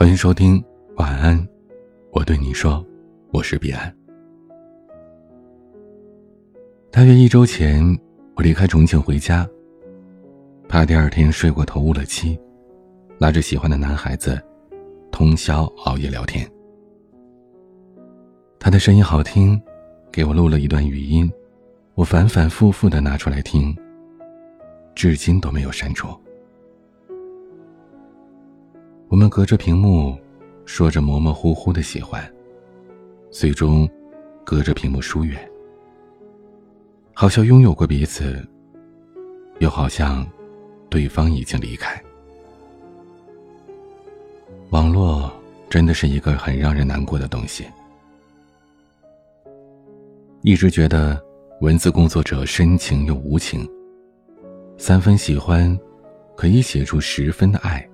欢迎收听晚安，我对你说，我是彼岸。大约一周前，我离开重庆回家，怕第二天睡过头误了期，拉着喜欢的男孩子，通宵熬夜聊天。他的声音好听，给我录了一段语音，我反反复复的拿出来听，至今都没有删除。我们隔着屏幕，说着模模糊糊的喜欢，最终隔着屏幕疏远。好像拥有过彼此，又好像对方已经离开。网络真的是一个很让人难过的东西。一直觉得文字工作者深情又无情，三分喜欢可以写出十分的爱。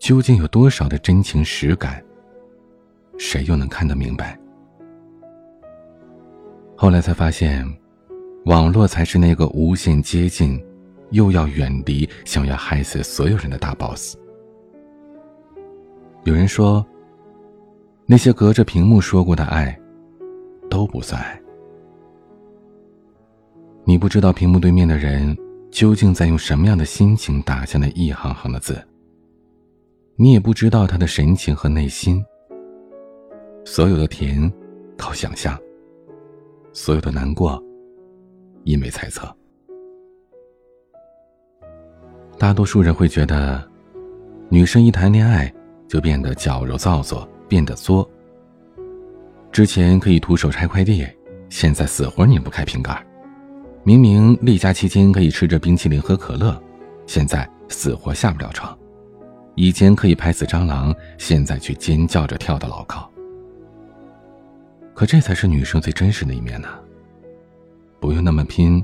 究竟有多少的真情实感？谁又能看得明白？后来才发现，网络才是那个无限接近，又要远离，想要害死所有人的大 boss。有人说，那些隔着屏幕说过的爱，都不算爱。你不知道屏幕对面的人究竟在用什么样的心情打下那一行行的字。你也不知道他的神情和内心。所有的甜，靠想象；所有的难过，因为猜测。大多数人会觉得，女生一谈恋爱就变得矫揉造作，变得作。之前可以徒手拆快递，现在死活拧不开瓶盖。明明例假期间可以吃着冰淇淋喝可乐，现在死活下不了床。以前可以拍死蟑螂，现在却尖叫着跳到牢靠。可这才是女生最真实的一面呢。不用那么拼，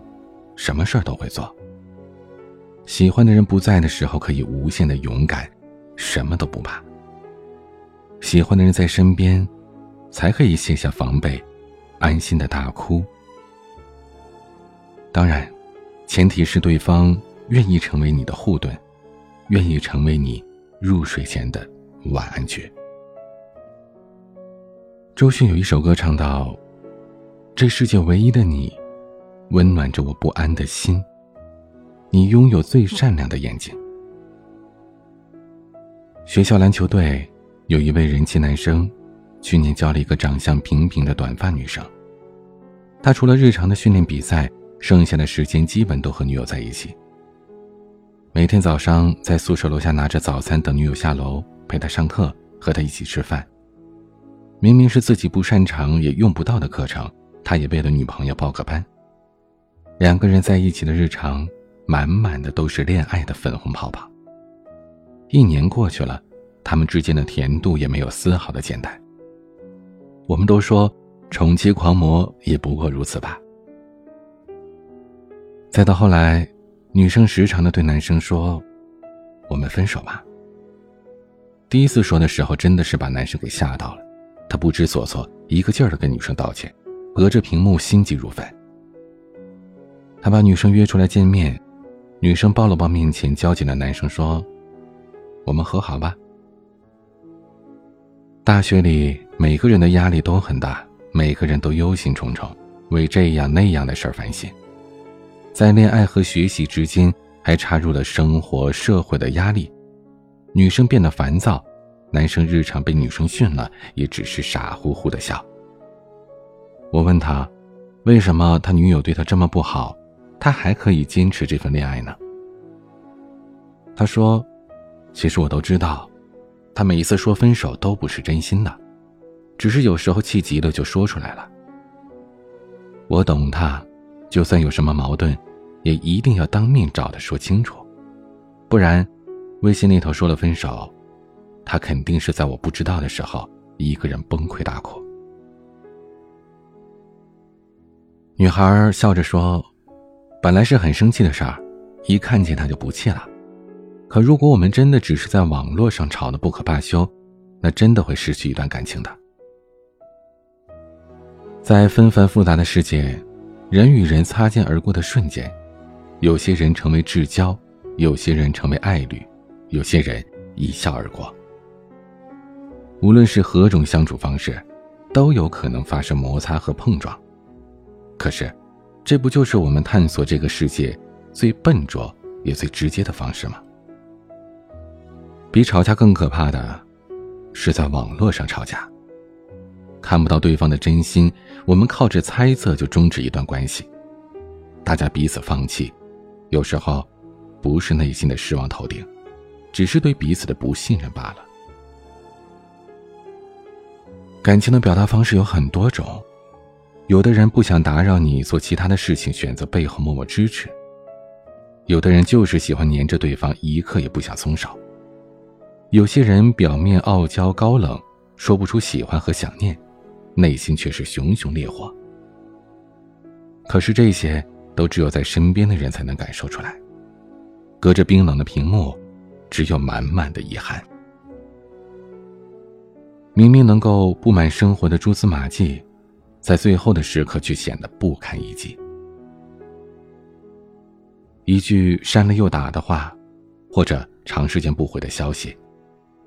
什么事儿都会做。喜欢的人不在的时候，可以无限的勇敢，什么都不怕。喜欢的人在身边，才可以卸下防备，安心的大哭。当然，前提是对方愿意成为你的护盾，愿意成为你。入睡前的晚安曲。周迅有一首歌唱到：“这世界唯一的你，温暖着我不安的心。你拥有最善良的眼睛。”学校篮球队有一位人气男生，去年交了一个长相平平的短发女生。他除了日常的训练比赛，剩下的时间基本都和女友在一起。每天早上在宿舍楼下拿着早餐等女友下楼，陪她上课，和她一起吃饭。明明是自己不擅长也用不到的课程，他也为了女朋友报个班。两个人在一起的日常，满满的都是恋爱的粉红泡泡。一年过去了，他们之间的甜度也没有丝毫的减淡。我们都说，宠妻狂魔也不过如此吧。再到后来。女生时常的对男生说：“我们分手吧。”第一次说的时候，真的是把男生给吓到了，他不知所措，一个劲儿的跟女生道歉，隔着屏幕心急如焚。他把女生约出来见面，女生抱了抱面前焦急的男生，说：“我们和好吧。”大学里，每个人的压力都很大，每个人都忧心忡忡，为这样那样的事儿烦心。在恋爱和学习之间，还插入了生活、社会的压力，女生变得烦躁，男生日常被女生训了，也只是傻乎乎的笑。我问他，为什么他女友对他这么不好，他还可以坚持这份恋爱呢？他说：“其实我都知道，他每一次说分手都不是真心的，只是有时候气急了就说出来了。我懂他。”就算有什么矛盾，也一定要当面找他说清楚，不然，微信那头说了分手，他肯定是在我不知道的时候一个人崩溃大哭。女孩笑着说：“本来是很生气的事儿，一看见他就不气了。可如果我们真的只是在网络上吵得不可罢休，那真的会失去一段感情的。在纷繁复杂的世界。”人与人擦肩而过的瞬间，有些人成为至交，有些人成为爱侣，有些人一笑而过。无论是何种相处方式，都有可能发生摩擦和碰撞。可是，这不就是我们探索这个世界最笨拙也最直接的方式吗？比吵架更可怕的，是在网络上吵架。看不到对方的真心，我们靠着猜测就终止一段关系。大家彼此放弃，有时候不是内心的失望透顶，只是对彼此的不信任罢了。感情的表达方式有很多种，有的人不想打扰你做其他的事情，选择背后默默支持；有的人就是喜欢黏着对方，一刻也不想松手；有些人表面傲娇高冷，说不出喜欢和想念，内心却是熊熊烈火。可是这些都只有在身边的人才能感受出来，隔着冰冷的屏幕，只有满满的遗憾。明明能够布满生活的蛛丝马迹，在最后的时刻却显得不堪一击。一句删了又打的话，或者长时间不回的消息，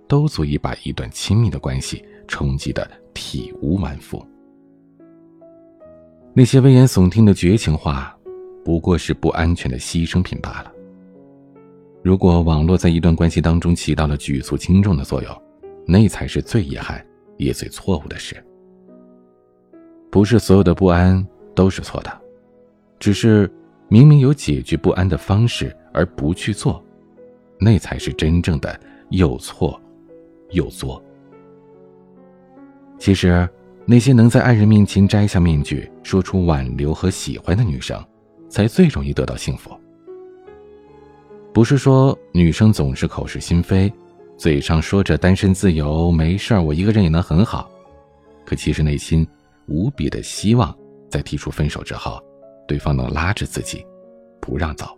都足以把一段亲密的关系冲击得体无完肤。那些危言耸听的绝情话，不过是不安全的牺牲品罢了。如果网络在一段关系当中起到了举足轻重的作用，那才是最遗憾也最错误的事。不是所有的不安都是错的，只是明明有解决不安的方式而不去做，那才是真正的又错又作。其实，那些能在爱人面前摘下面具，说出挽留和喜欢的女生，才最容易得到幸福。不是说女生总是口是心非。嘴上说着单身自由，没事儿，我一个人也能很好，可其实内心无比的希望，在提出分手之后，对方能拉着自己，不让走，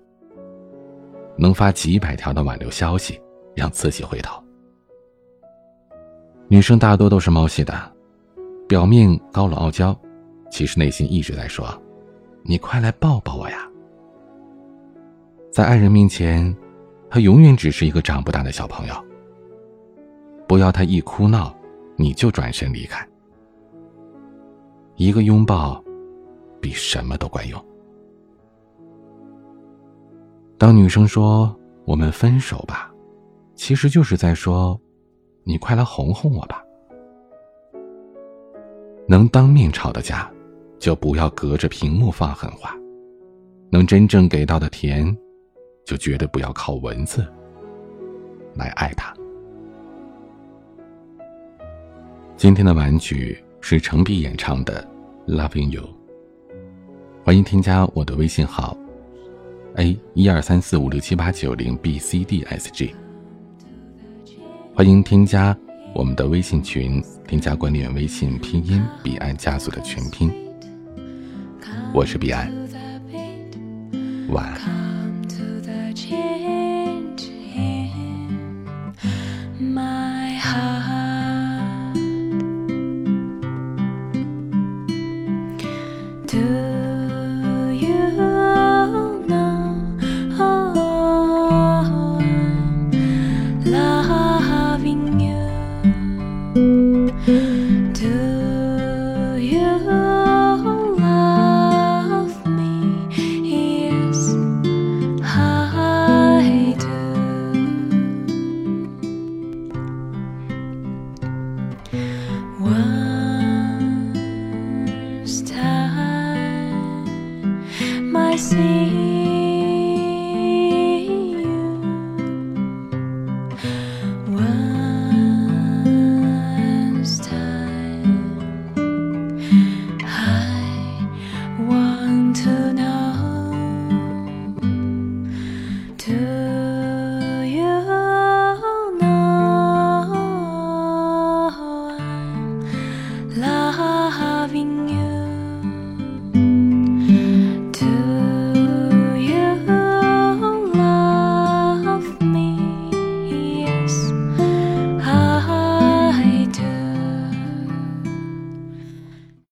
能发几百条的挽留消息，让自己回头。女生大多都是猫系的，表面高冷傲娇，其实内心一直在说：“你快来抱抱我呀。”在爱人面前，他永远只是一个长不大的小朋友。不要他一哭闹，你就转身离开。一个拥抱，比什么都管用。当女生说“我们分手吧”，其实就是在说：“你快来哄哄我吧。”能当面吵的架，就不要隔着屏幕放狠话；能真正给到的甜，就绝对不要靠文字来爱他。今天的玩具是程璧演唱的《Loving You》。欢迎添加我的微信号：a 一二三四五六七八九零 b c d s g。欢迎添加我们的微信群，添加管理员微信拼音彼岸家族的全拼。我是彼岸，晚安。